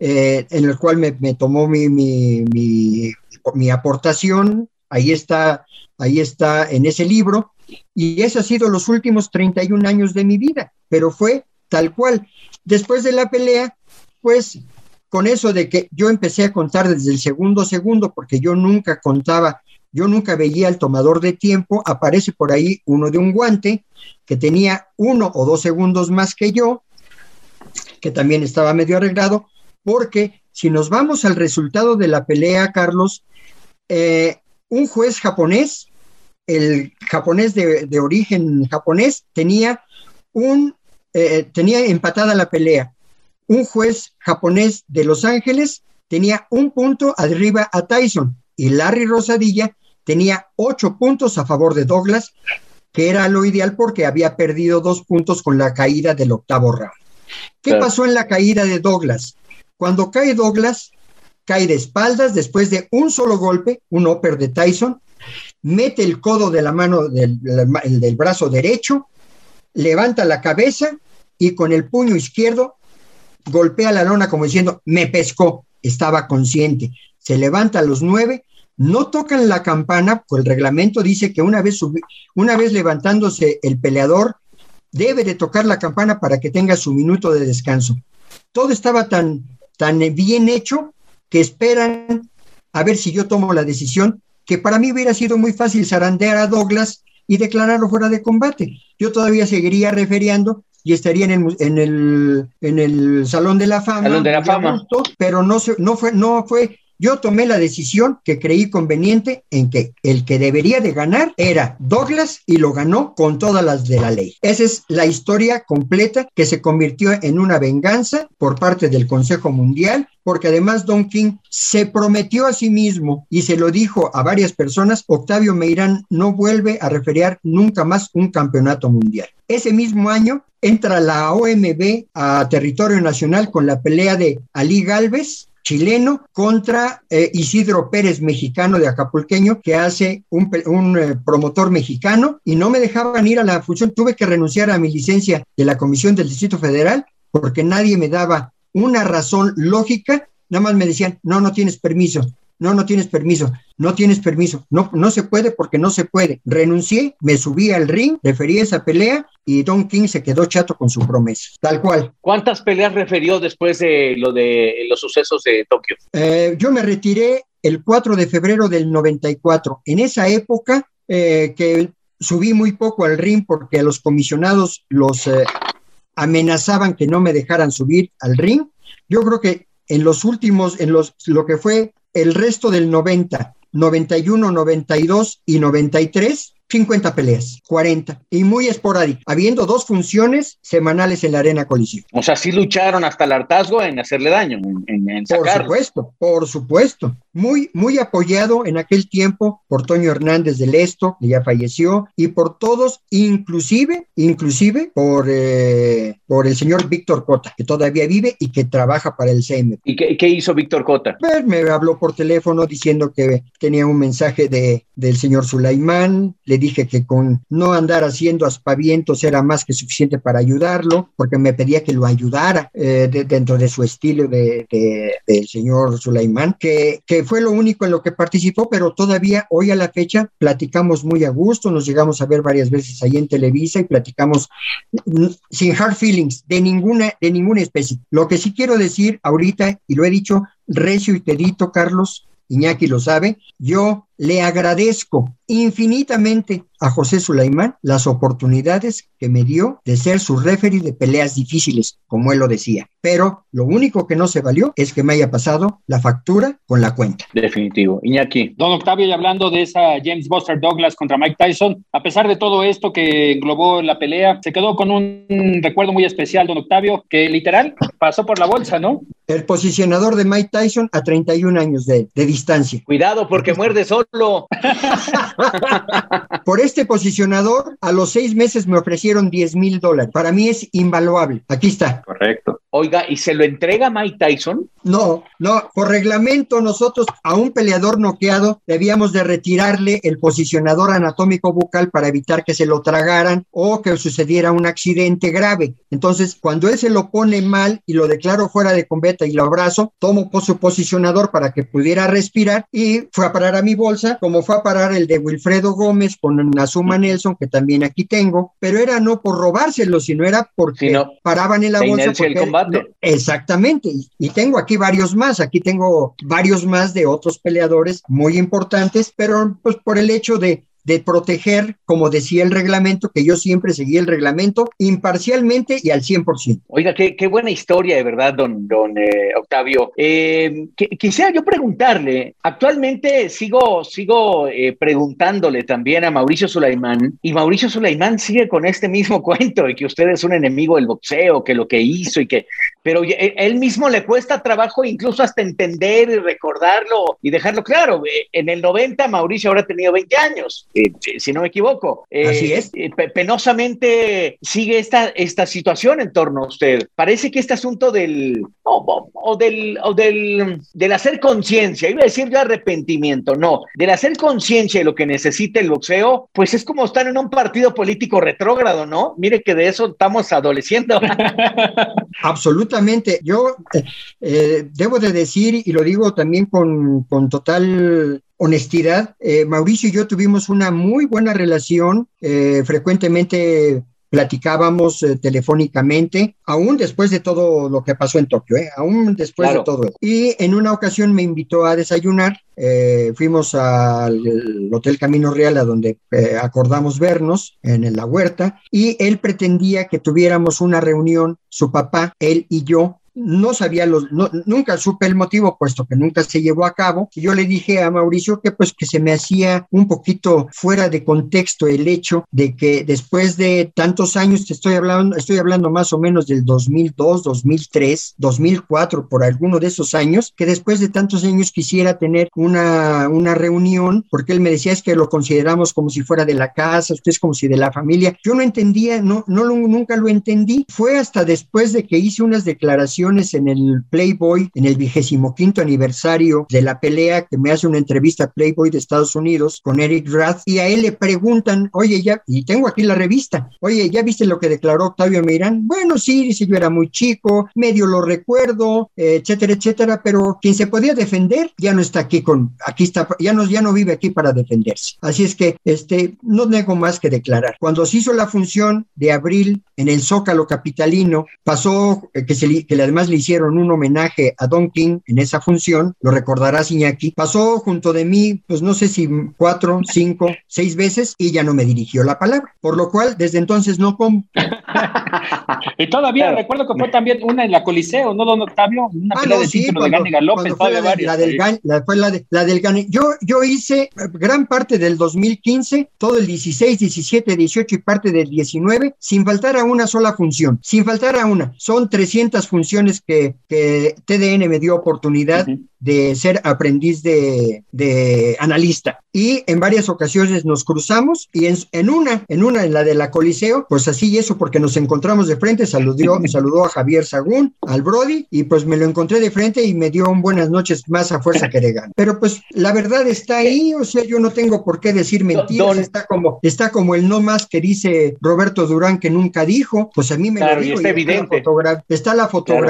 eh, en el cual me, tomó mi, mi, aportación, ahí está, ahí está en ese libro, y ese ha sido los últimos 31 años de mi vida, pero fue tal cual. Después de la pelea, pues con eso de que yo empecé a contar desde el segundo segundo, porque yo nunca contaba, yo nunca veía el tomador de tiempo, aparece por ahí uno de un guante que tenía uno o dos segundos más que yo, que también estaba medio arreglado, porque si nos vamos al resultado de la pelea, Carlos, eh, un juez japonés, el japonés de, origen japonés, tenía un eh, tenía empatada la pelea. Un juez japonés de Los Ángeles tenía un punto arriba a Tyson y Larry Rosadilla tenía ocho puntos a favor de Douglas, que era lo ideal porque había perdido dos puntos con la caída del octavo round. ¿Qué pasó en la caída de Douglas? Cuando cae Douglas, cae de espaldas después de un solo golpe, un upper de Tyson, mete el codo de la mano del, del brazo derecho, levanta la cabeza y con el puño izquierdo golpea la lona como diciendo, me pescó, estaba consciente. Se levanta a los nueve, no tocan la campana, pues el reglamento dice que una vez, una vez levantándose el peleador, debe de tocar la campana para que tenga su minuto de descanso. Todo estaba tan tan bien hecho que esperan a ver si yo tomo la decisión, que para mí hubiera sido muy fácil zarandear a Douglas y declararlo fuera de combate. Yo todavía seguiría referiando y estaría en el, en el, en el Salón de la Fama. Salón de la Fama. pero no, no, fue, no fue yo tomé la decisión que creí conveniente en que el que debería de ganar era Douglas y lo ganó con todas las de la ley. Esa es la historia completa que se convirtió en una venganza por parte del Consejo Mundial porque además Don King se prometió a sí mismo y se lo dijo a varias personas, Octavio Meirán no vuelve a referir nunca más un campeonato mundial. Ese mismo año entra la OMB a territorio nacional con la pelea de Ali Galvez chileno contra eh, Isidro Pérez, mexicano de Acapulqueño, que hace un, eh, promotor mexicano y no me dejaban ir a la función. Tuve que renunciar a mi licencia de la Comisión del Distrito Federal porque nadie me daba una razón lógica, nada más me decían, no, no tienes permiso, no, no tienes permiso. no tienes permiso, no, no se puede porque no se puede. Renuncié, me subí al ring, referí esa pelea y Don King se quedó chato con su promesa, tal cual. ¿Cuántas peleas refirió después de lo de los sucesos de Tokio? Eh, yo me retiré el 4 de febrero del 94. En esa época, eh, que subí muy poco al ring porque a los comisionados los eh, amenazaban que no me dejaran subir al ring. Yo creo que en los últimos, en los, lo que fue el resto del 90, 91, 92 y 93, 50 peleas, 40, y muy esporádico, habiendo dos funciones semanales en la Arena Coliseo. O sea, sí lucharon hasta el hartazgo en hacerle daño, en, en Por supuesto, por supuesto. Muy, muy apoyado en aquel tiempo por Toño Hernández del Esto, que ya falleció, y por todos, inclusive, inclusive por, eh, por el señor Víctor Cota, que todavía vive y que trabaja para el CM. ¿Y qué, qué hizo Víctor Cota? Pues, me habló por teléfono diciendo que tenía un mensaje de, del señor Sulaimán, le dije que con no andar haciendo aspavientos era más que suficiente para ayudarlo, porque me pedía que lo ayudara eh, de, dentro de su estilo de, de, del señor Sulaimán, que, que fue lo único en lo que participó, pero todavía hoy a la fecha platicamos muy a gusto, nos llegamos a ver varias veces ahí en Televisa y platicamos sin hard feelings de ninguna, de ninguna especie. Lo que sí quiero decir ahorita, y lo he dicho recio y querido, Carlos, Iñaki lo sabe, yo le agradezco infinitamente a José Sulaimán las oportunidades que me dio de ser su referee de peleas difíciles, como él lo decía. Pero lo único que no se valió es que me haya pasado la factura con la cuenta. Definitivo. Iñaki. Don Octavio, y hablando de esa James Buster Douglas contra Mike Tyson, a pesar de todo esto que englobó la pelea, se quedó con un recuerdo muy especial, don Octavio, que literal pasó por la bolsa, ¿no? El posicionador de Mike Tyson a 31 años de, de distancia. Cuidado porque muerde solo. <laughs> Por este posicionador, a los seis meses me ofrecieron 10 mil dólares. Para mí es invaluable. Aquí está. Correcto. Oiga, ¿y se lo entrega Mike Tyson? No, no, por reglamento nosotros a un peleador noqueado debíamos de retirarle el posicionador anatómico bucal para evitar que se lo tragaran o que sucediera un accidente grave. Entonces, cuando él se lo pone mal y lo declaro fuera de combate y lo abrazo, tomo por su posicionador para que pudiera respirar y fue a parar a mi bolsa, como fue a parar el de Wilfredo Gómez con Nazuma Nelson, que también aquí tengo, pero era no por robárselo, sino era porque paraban en la bolsa. porque- combate. exactamente, y, y tengo aquí varios más, aquí tengo varios más de otros peleadores muy importantes, pero pues por el hecho de de proteger, como decía el reglamento, que yo siempre seguí el reglamento imparcialmente y al 100%. Oiga, qué, qué buena historia, de verdad, don, don eh, Octavio. Eh, quisiera yo preguntarle, actualmente sigo, sigo eh, preguntándole también a Mauricio Sulaimán, y Mauricio Sulaimán sigue con este mismo <laughs> cuento de que usted es un enemigo del boxeo, que lo que hizo y que, pero ya- él mismo le cuesta trabajo incluso hasta entender y recordarlo y dejarlo claro. Eh, En el 90 Mauricio habrá tenido 20 años, eh, si- si no me equivoco. Eh, Así es. eh, pe- penosamente sigue esta, esta situación en torno a usted. Parece que este asunto del, o- o del, o del, del hacer conciencia, iba a decir yo arrepentimiento, no, del hacer conciencia de lo que necesita el boxeo, pues es como estar en un partido político retrógrado, ¿no? Mire que de eso estamos adoleciendo. <laughs> <laughs> Absolutamente. Yo eh, eh, debo de decir, y lo digo también con, con total honestidad, eh, Mauricio y yo tuvimos una muy buena relación, frecuentemente platicábamos eh, telefónicamente, aún después de todo lo que pasó en Tokio, eh, aún después Claro. de todo. Y en una ocasión me invitó a desayunar, eh, fuimos al Hotel Camino Real, a donde eh, acordamos vernos en la huerta, y él pretendía que tuviéramos una reunión, su papá, él y yo, no sabía los, no- nunca supe el motivo, puesto que nunca se llevó a cabo. Yo le dije a Mauricio que pues que se me hacía un poquito fuera de contexto el hecho de que después de tantos años, te estoy hablando, estoy hablando más o menos del 2002, 2003, 2004, por alguno de esos años, que después de tantos años quisiera tener una, una reunión, porque él me decía es que lo consideramos como si fuera de la casa, usted es como si de la familia. Yo no entendía, no, no nunca lo entendí. Fue hasta después de que hice unas declaraciones en el Playboy, en el vigésimo quinto aniversario de la pelea, que me hace una entrevista Playboy de Estados Unidos con Eric Rath, y a él le preguntan, oye, ya, y tengo aquí la revista, oye, ¿ya viste lo que declaró Octavio Meirán? Bueno, sí, dice, yo era muy chico, medio lo recuerdo, etcétera, etcétera, pero quien se podía defender ya no está aquí con, aquí está, ya no, ya no vive aquí para defenderse. Así es que, este, no tengo más que declarar. Cuando se hizo la función de abril en el Zócalo Capitalino, pasó eh, que, se, que además le hicieron un homenaje a Don King en esa función, lo recordarás Iñaki, pasó junto de mí, pues no sé si cuatro, cinco, seis veces y ya no me dirigió la palabra, por lo cual desde entonces no como. <laughs> y todavía recuerdo que fue también una en la Coliseo, ¿no, don Octavio? Una ah, pelea de sí, cuando, de Gane López, fue la, de, la, del Gane, la, fue la, de, la del. Yo, yo hice eh, gran parte del 2015, todo el 16, 17, 18 y parte del 19, sin faltar a una sola función, sin faltar a una. Son 300 funciones que, que TDN me dio oportunidad de ser aprendiz de, de, analista. Y en varias ocasiones nos cruzamos y en, en, una, en una, en la de la Coliseo, pues así y eso porque nos encontramos de frente, saludó, <laughs> saludó a Javier Sagún, al Brody, y pues me lo encontré de frente y me dio un buenas noches más a fuerza que de gana. Pero pues la verdad está ahí, o sea, yo no tengo por qué decir mentiras, está como, está como el no más que dice Roberto Durán que nunca dijo, pues a mí me lo dijo. Está, evidente. está la fotografía, está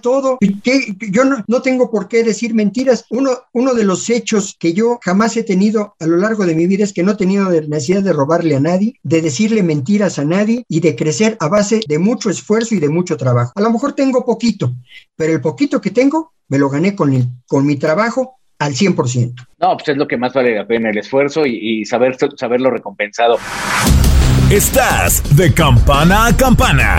todo. Que yo no, no, tengo por qué decir mentiras. Uno, uno de los hechos que yo jamás he tenido a lo largo de mi vida es que no he tenido necesidad de robarle a nadie, de decirle mentiras a nadie y de crecer a base de mucho esfuerzo y de mucho trabajo. A lo mejor tengo poquito, pero el poquito que tengo me lo gané con, el, con mi trabajo al 100%. No, pues es lo que más vale la pena, el esfuerzo y, y saber, saberlo recompensado. Estás de campana a campana.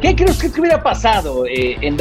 ¿Qué crees que hubiera pasado eh, en,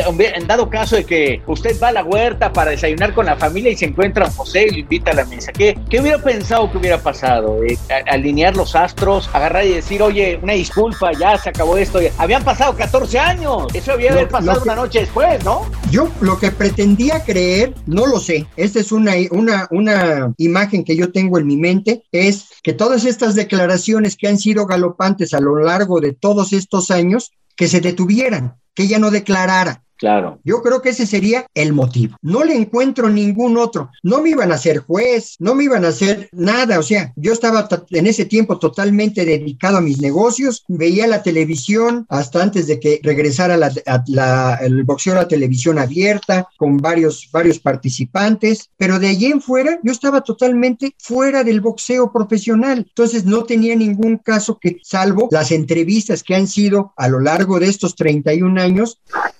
dado caso de que usted va a la huerta para desayunar con la familia y se encuentra a José y lo invita a la mesa? ¿Qué, qué hubiera pensado que hubiera pasado? Eh, alinear los astros, agarrar y decir, oye, una disculpa, ya se acabó esto. Habían pasado 14 años. Eso había haber pasado una noche después, ¿no? Yo lo que pretendía creer, no lo sé. Esta es una, una, una imagen que yo tengo en mi mente, es que todas estas declaraciones que han sido galopantes a lo largo de todos estos años, que se detuvieran, que ella no declarara. Claro. Yo creo que ese sería el motivo. No le encuentro ningún otro. No me iban a ser juez, no me iban a hacer nada. O sea, yo estaba en ese tiempo totalmente dedicado a mis negocios, veía la televisión hasta antes de que regresara el boxeo a la televisión abierta con varios, varios participantes, pero de allí en fuera yo estaba totalmente fuera del boxeo profesional. Entonces no tenía ningún caso que, salvo las entrevistas que han sido a lo largo de estos 31 años,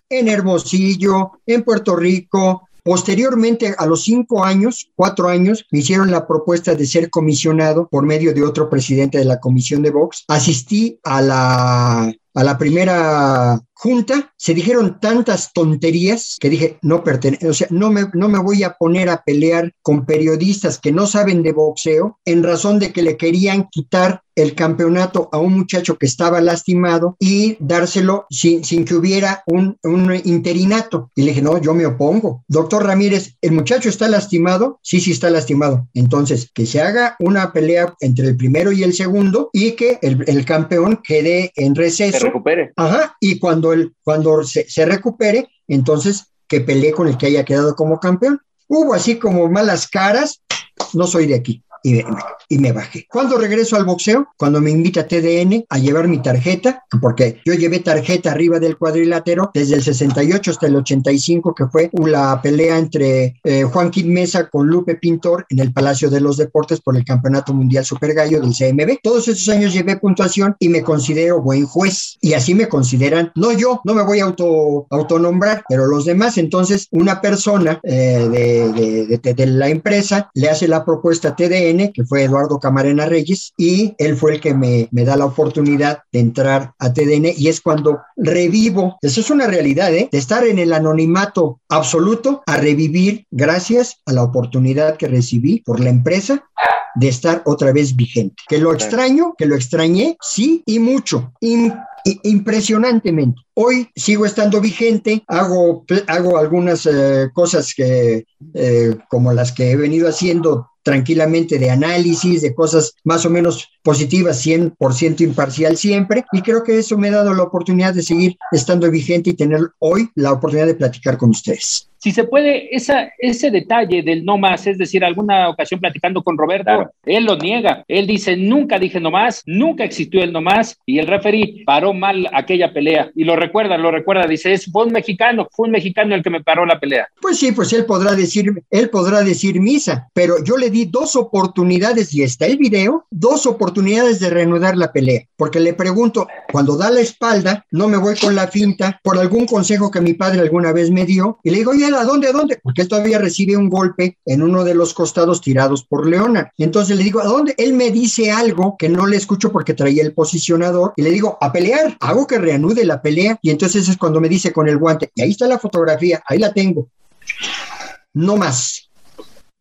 en Hermosillo, en Puerto Rico. Posteriormente, a los cinco años, cuatro años, me hicieron la propuesta de ser comisionado por medio de otro presidente de la comisión de box. Asistí a la, a la primera junta, se dijeron tantas tonterías que dije, no pertenece, o sea, no me, no me voy a poner a pelear con periodistas que no saben de boxeo en razón de que le querían quitar el campeonato a un muchacho que estaba lastimado y dárselo sin, sin que hubiera un, un, interinato. Y le dije, no, yo me opongo. Doctor Ramírez, ¿el muchacho está lastimado? Sí, sí está lastimado. Entonces, que se haga una pelea entre el primero y el segundo y que el, el campeón quede en receso. Recupere. Ajá, y cuando cuando, se, se recupere, entonces que pelee con el que haya quedado como campeón. Hubo así como malas caras, no soy de aquí y me, bajé. ¿Cuándo regreso al boxeo? Cuando me invita TDN a llevar mi tarjeta, porque yo llevé tarjeta arriba del cuadrilátero desde el 68 hasta el 85, que fue la pelea entre eh, Juan Quid Mesa con Lupe Pintor en el Palacio de los Deportes por el Campeonato Mundial Super Gallo del CMB. Todos esos años llevé puntuación y me considero buen juez. Y así me consideran, no yo, no me voy a auto, autonombrar, pero los demás. Entonces, una persona eh, de, de, de la empresa le hace la propuesta a TDN que fue Eduardo Camarena Reyes, y él fue el que me, me, da la oportunidad de entrar a TDN y es cuando revivo, eso es una realidad, ¿eh? de estar en el anonimato absoluto a revivir gracias a la oportunidad que recibí por la empresa de estar otra vez vigente. Que lo extraño, que lo extrañé, sí, y mucho impresionantemente. Hoy sigo estando vigente, hago, hago algunas eh, cosas que, eh, como las que he venido haciendo tranquilamente de análisis, de cosas más o menos positivas, 100% imparcial siempre, y creo que eso me ha dado la oportunidad de seguir estando vigente y tener hoy la oportunidad de platicar con ustedes. Si se puede, esa, ese detalle del no más, es decir, alguna ocasión platicando con Roberto, él lo niega, él dice, nunca dije no más, nunca existió el no más, y el referee paró mal aquella pelea, y lo recuerda, lo recuerda, dice, es, fue un mexicano, fue un mexicano el que me paró la pelea. Pues sí, pues él podrá decir, él podrá decir misa, pero yo le di dos oportunidades, y está el video, dos oportunidades de reanudar la pelea, porque le pregunto, cuando da la espalda, no me voy con la finta, por algún consejo que mi padre alguna vez me dio, y le digo, oye, ¿a dónde, a dónde? Porque él todavía recibe un golpe en uno de los costados tirados por Leona. Y entonces le digo, ¿a dónde? Él me dice algo que no le escucho porque traía el posicionador y le digo, a pelear, hago que reanude la pelea. Y entonces es cuando me dice con el guante, y ahí está la fotografía, ahí la tengo. No más.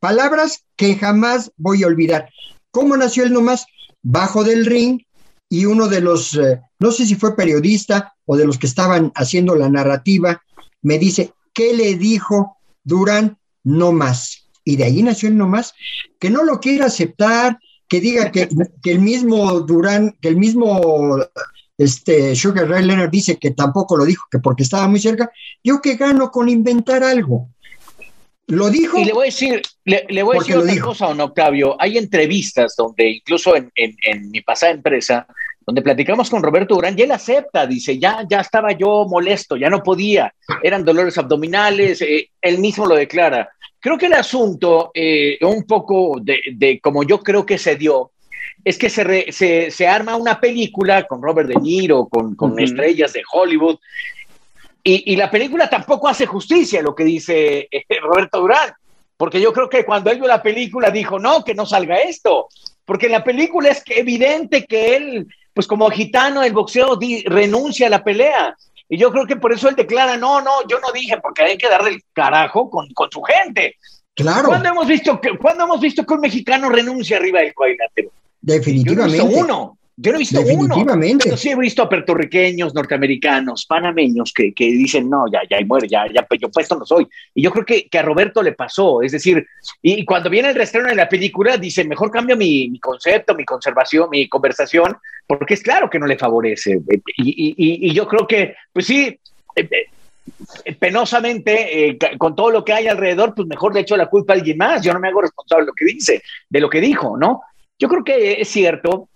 Palabras que jamás voy a olvidar. ¿Cómo nació el no más? Bajo del ring y uno de los, eh, no sé si fue periodista o de los que estaban haciendo la narrativa, me dice, ¿Qué le dijo Durán? No más. Y de ahí nació el no más. Que no lo quiera aceptar, que diga que, el mismo Durán, que el mismo este, Sugar Ray Leonard dice que tampoco lo dijo, que porque estaba muy cerca. Yo que gano con inventar algo. Lo dijo. Y le voy a decir, le, voy a decir otra cosa, don Octavio. Hay entrevistas donde incluso en, en mi pasada empresa donde platicamos con Roberto Durán y él acepta, dice, ya, ya estaba yo molesto, ya no podía, eran dolores abdominales, eh, él mismo lo declara. Creo que el asunto, eh, un poco de, como yo creo que se dio, es que se, se, arma una película con Robert De Niro, con, con estrellas de Hollywood, y, y, la película tampoco hace justicia a lo que dice eh, <laughs> Roberto Durán, porque yo creo que cuando él vio la película dijo, no, que no salga esto, porque en la película es que evidente que él pues como gitano el boxeo renuncia a la pelea. Y yo creo que por eso él declara, no, no, yo no dije, porque hay que darle el carajo con, con su gente. Claro. ¿Cuándo hemos, visto que, ¿Cuándo hemos visto que un mexicano renuncia arriba del cuadrilátero? Definitivamente. Yo no he visto uno. Yo no he visto Definitivamente. uno. Pero sí he visto a puertorriqueños, norteamericanos, panameños que, que dicen, no, ya, ya, muere, ya, ya, yo puesto no soy. Y yo creo que, que a Roberto le pasó. Es decir, y cuando viene el reestreno de la película, dice, mejor cambio mi, mi, concepto, mi conservación, mi conversación, porque es claro que no le favorece. Y, y, y yo creo que, pues sí, eh, penosamente, eh, con todo lo que hay alrededor, pues mejor le echo la culpa a alguien más. Yo no me hago responsable de lo que dice, de lo que dijo, ¿no? Yo creo que es cierto,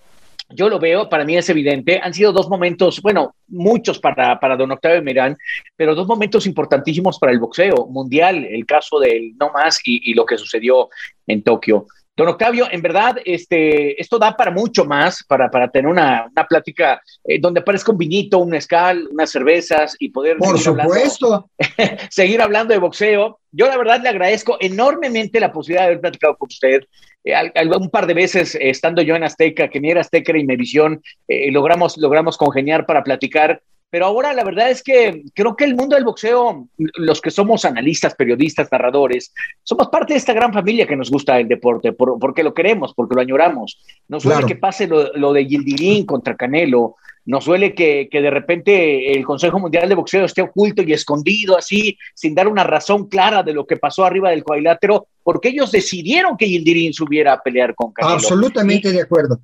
yo lo veo, para mí es evidente, han sido dos momentos, bueno, muchos para, para don Octavio Mirán, pero dos momentos importantísimos para el boxeo mundial, el caso del no más y, y lo que sucedió en Tokio. Don Octavio, en verdad, este, esto da para mucho más, para, para tener una, una plática eh, donde aparezca un vinito, un escal, unas cervezas y poder... Por seguir supuesto. Hablando, <laughs> seguir hablando de boxeo. Yo la verdad le agradezco enormemente la posibilidad de haber platicado con usted. Eh, un par de veces eh, estando yo en Azteca, que ni era Azteca y Mevisión, eh, logramos, logramos congeniar para platicar. Pero ahora la verdad es que creo que el mundo del boxeo, los que somos analistas, periodistas, narradores, somos parte de esta gran familia que nos gusta el deporte, por, porque lo queremos, porque lo añoramos. Nos claro. que pase lo, lo de Gildirín contra Canelo, nos duele que, que, de repente el Consejo Mundial de Boxeo esté oculto y escondido así, sin dar una razón clara de lo que pasó arriba del cuadrilátero, porque ellos decidieron que Gildirín subiera a pelear con Canelo. Absolutamente y, de acuerdo.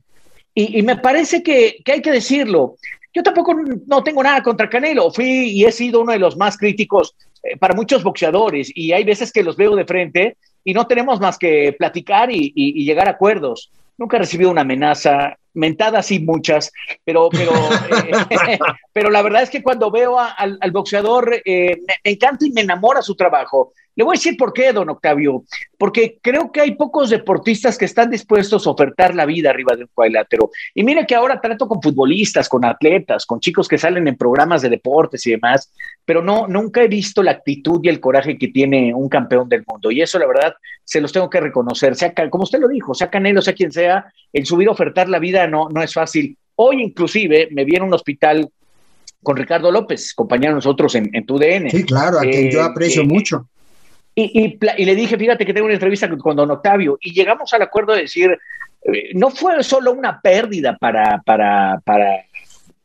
Y, y, me parece que, que hay que decirlo. Yo tampoco no tengo nada contra Canelo. Fui y he sido uno de los más críticos eh, para muchos boxeadores y hay veces que los veo de frente y no tenemos más que platicar y, y, y llegar a acuerdos. Nunca he recibido una amenaza, mentadas sí muchas, pero, pero, <laughs> eh, <laughs> pero la verdad es que cuando veo a, al, al, boxeador eh, me, me, encanta y me enamora su trabajo. Le voy a decir por qué, don Octavio, porque creo que hay pocos deportistas que están dispuestos a ofertar la vida arriba de un cuadrilátero. Y mire que ahora trato con futbolistas, con atletas, con chicos que salen en programas de deportes y demás, pero no, nunca he visto la actitud y el coraje que tiene un campeón del mundo. Y eso, la verdad, se los tengo que reconocer. Sea, como usted lo dijo, sea Canelo, sea quien sea, el subir a ofertar la vida no, no es fácil. Hoy inclusive me vi en un hospital con Ricardo López, compañero de nosotros en, en TUDN. Sí, claro, a quien eh, yo aprecio eh, mucho. Y, y, y, le dije, fíjate que tengo una entrevista con, don Octavio, y llegamos al acuerdo de decir, eh, no fue solo una pérdida para, para, para,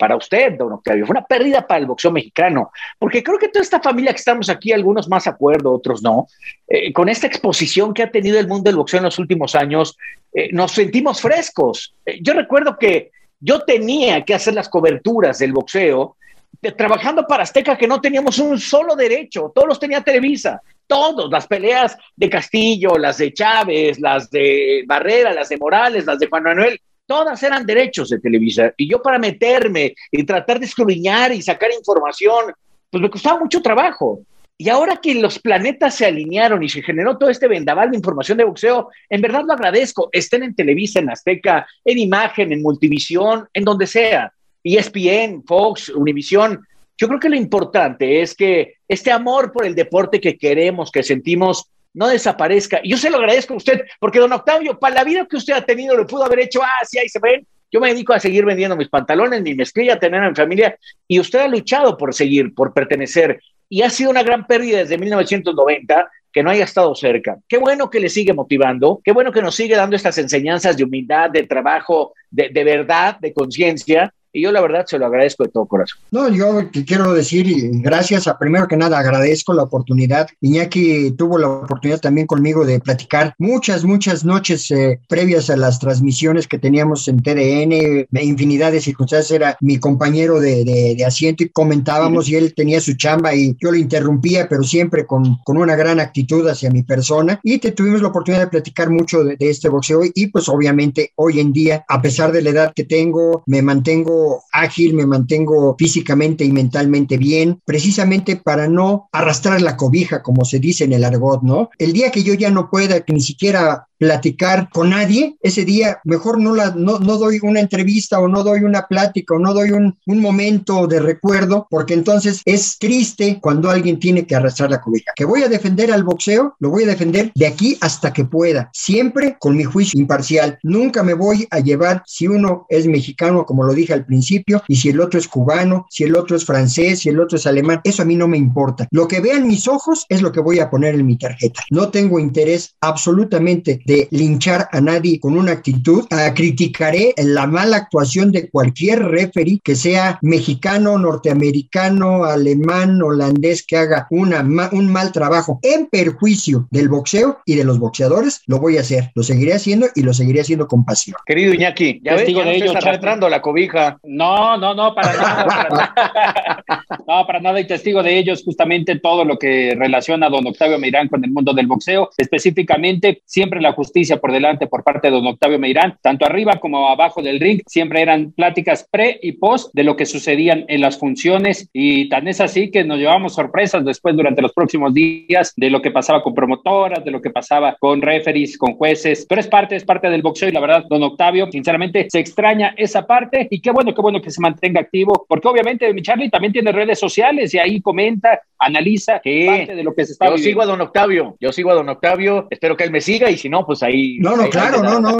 para usted, don Octavio, fue una pérdida para el boxeo mexicano, porque creo que toda esta familia que estamos aquí, algunos más acuerdo, otros no, eh, con esta exposición que ha tenido el mundo del boxeo en los últimos años, eh, nos sentimos frescos. Eh, yo recuerdo que yo tenía que hacer las coberturas del boxeo, de, trabajando para Azteca, que no teníamos un solo derecho, todos los tenía Televisa, todos, las peleas de Castillo, las de Chávez, las de Barrera, las de Morales, las de Juan Manuel, todas eran derechos de Televisa. Y yo para meterme y tratar de escudriñar y sacar información, pues me costaba mucho trabajo. Y ahora que los planetas se alinearon y se generó todo este vendaval de información de boxeo, en verdad lo agradezco. Estén en Televisa, en Azteca, en Imagen, en Multivisión, en donde sea. ESPN, Fox, Univisión. Yo creo que lo importante es que este amor por el deporte que queremos, que sentimos, no desaparezca. Y yo se lo agradezco a usted, porque don Octavio, para la vida que usted ha tenido, le pudo haber hecho, ah, ahí se ven. Yo me dedico a seguir vendiendo mis pantalones, mi mezclilla, tener a mi familia, y usted ha luchado por seguir, por pertenecer. Y ha sido una gran pérdida desde 1990 que no haya estado cerca. Qué bueno que le sigue motivando, qué bueno que nos sigue dando estas enseñanzas de humildad, de trabajo, de, de verdad, de conciencia, y yo la verdad se lo agradezco de todo corazón. No, yo quiero decir gracias primero que nada agradezco la oportunidad. Iñaki tuvo la oportunidad también conmigo de platicar muchas, muchas noches eh, previas a las transmisiones que teníamos en TDN, infinidad de circunstancias, era mi compañero de, asiento y comentábamos sí. y él tenía su chamba y yo lo interrumpía, pero siempre con, con una gran actitud hacia mi persona y te tuvimos la oportunidad de platicar mucho de este boxeo y pues obviamente hoy en día, a pesar de la edad que tengo, me mantengo ágil, me mantengo físicamente y mentalmente bien, precisamente para no arrastrar la cobija, como se dice en el argot, ¿no? El día que yo ya no pueda, que ni siquiera platicar con nadie, ese día mejor no, la, no, no doy una entrevista o no doy una plática o no doy un, un momento de recuerdo, porque entonces es triste cuando alguien tiene que arrastrar la cobija. Que voy a defender al boxeo, lo voy a defender de aquí hasta que pueda, siempre con mi juicio imparcial. Nunca me voy a llevar si uno es mexicano, como lo dije al principio, y si el otro es cubano, si el otro es francés, si el otro es alemán, eso a mí no me importa. Lo que vean mis ojos es lo que voy a poner en mi tarjeta. No tengo interés absolutamente linchar a nadie con una actitud. Ah, criticaré la mala actuación de cualquier referee que sea mexicano, norteamericano, alemán, holandés, que haga una, un mal trabajo en perjuicio del boxeo y de los boxeadores, lo voy a hacer. Lo seguiré haciendo y lo seguiré haciendo con pasión. Querido Iñaki, ya ves, no de ello, está Charlie. arrastrando la cobija. No, no, no, para nada. Para nada. <laughs> No, para nada. Y testigo de ellos justamente todo lo que relaciona a don Octavio Meirán con el mundo del boxeo, específicamente siempre la justicia por delante por parte de don Octavio Meirán, tanto arriba como abajo del ring, siempre eran pláticas pre y post de lo que sucedían en las funciones y tan es así que nos llevamos sorpresas después durante los próximos días de lo que pasaba con promotoras, de lo que pasaba con referees, con jueces, pero es parte, es parte del boxeo y la verdad, don Octavio, sinceramente, se extraña esa parte y qué bueno, qué bueno que se mantenga activo, porque obviamente mi Charlie también tiene redes sociales y ahí comenta, analiza Sí. parte de lo que se está Yo viviendo. sigo a don Octavio, yo sigo a don Octavio, espero que él me siga y si no, pues ahí. No, no, ahí- claro, ahí no, no.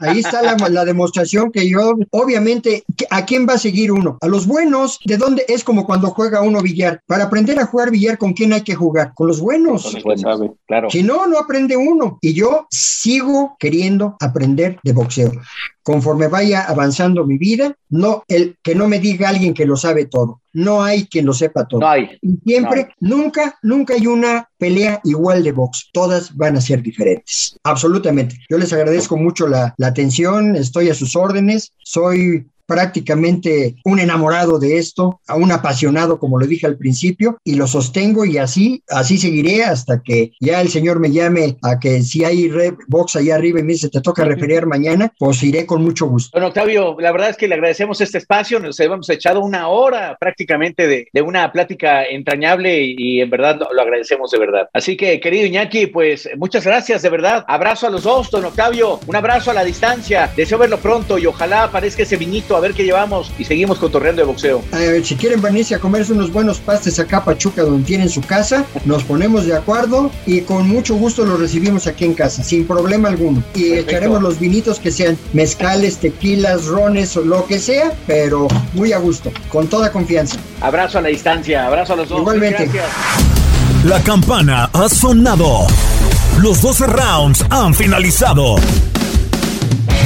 Ahí está la, la demostración que yo, obviamente, ¿a quién va a seguir uno? A los buenos. ¿De dónde? Es como cuando juega uno billar. Para aprender a jugar billar, ¿con quién hay que jugar? Con los buenos. Los buenos, Claro. Si no, no aprende uno. Y yo sigo queriendo aprender de boxeo. Conforme vaya avanzando mi vida, no el que no me diga alguien que lo sabe todo. No hay quien lo sepa todo. No hay. Y siempre, nunca, nunca hay una pelea igual de box. Todas van a ser diferentes. Absolutamente. Yo les agradezco mucho la, la atención. Estoy a sus órdenes. Soy prácticamente un enamorado de esto, a un apasionado, como lo dije al principio, y lo sostengo y así, así seguiré hasta que ya el señor me llame a que si hay re- box allá arriba y me dice te toca referir mañana, pues iré con mucho gusto. Don Octavio, la verdad es que le agradecemos este espacio, nos hemos echado una hora prácticamente de, de una plática entrañable y, y en verdad lo, lo agradecemos de verdad. Así que, querido Iñaki, pues muchas gracias, de verdad. Abrazo a los dos, don Octavio, un abrazo a la distancia, deseo verlo pronto y ojalá aparezca ese vinito a ver qué llevamos y seguimos cotorreando de boxeo. Eh, si quieren venirse a comerse unos buenos pastes acá a Pachuca donde tienen su casa, nos ponemos de acuerdo y con mucho gusto los recibimos aquí en casa, sin problema alguno. Y Perfecto. echaremos los vinitos que sean mezcales, tequilas, rones o lo que sea, pero muy a gusto, con toda confianza. Abrazo a la distancia, abrazo a los dos. Igualmente. Gracias. La campana ha sonado. Los 12 rounds han finalizado.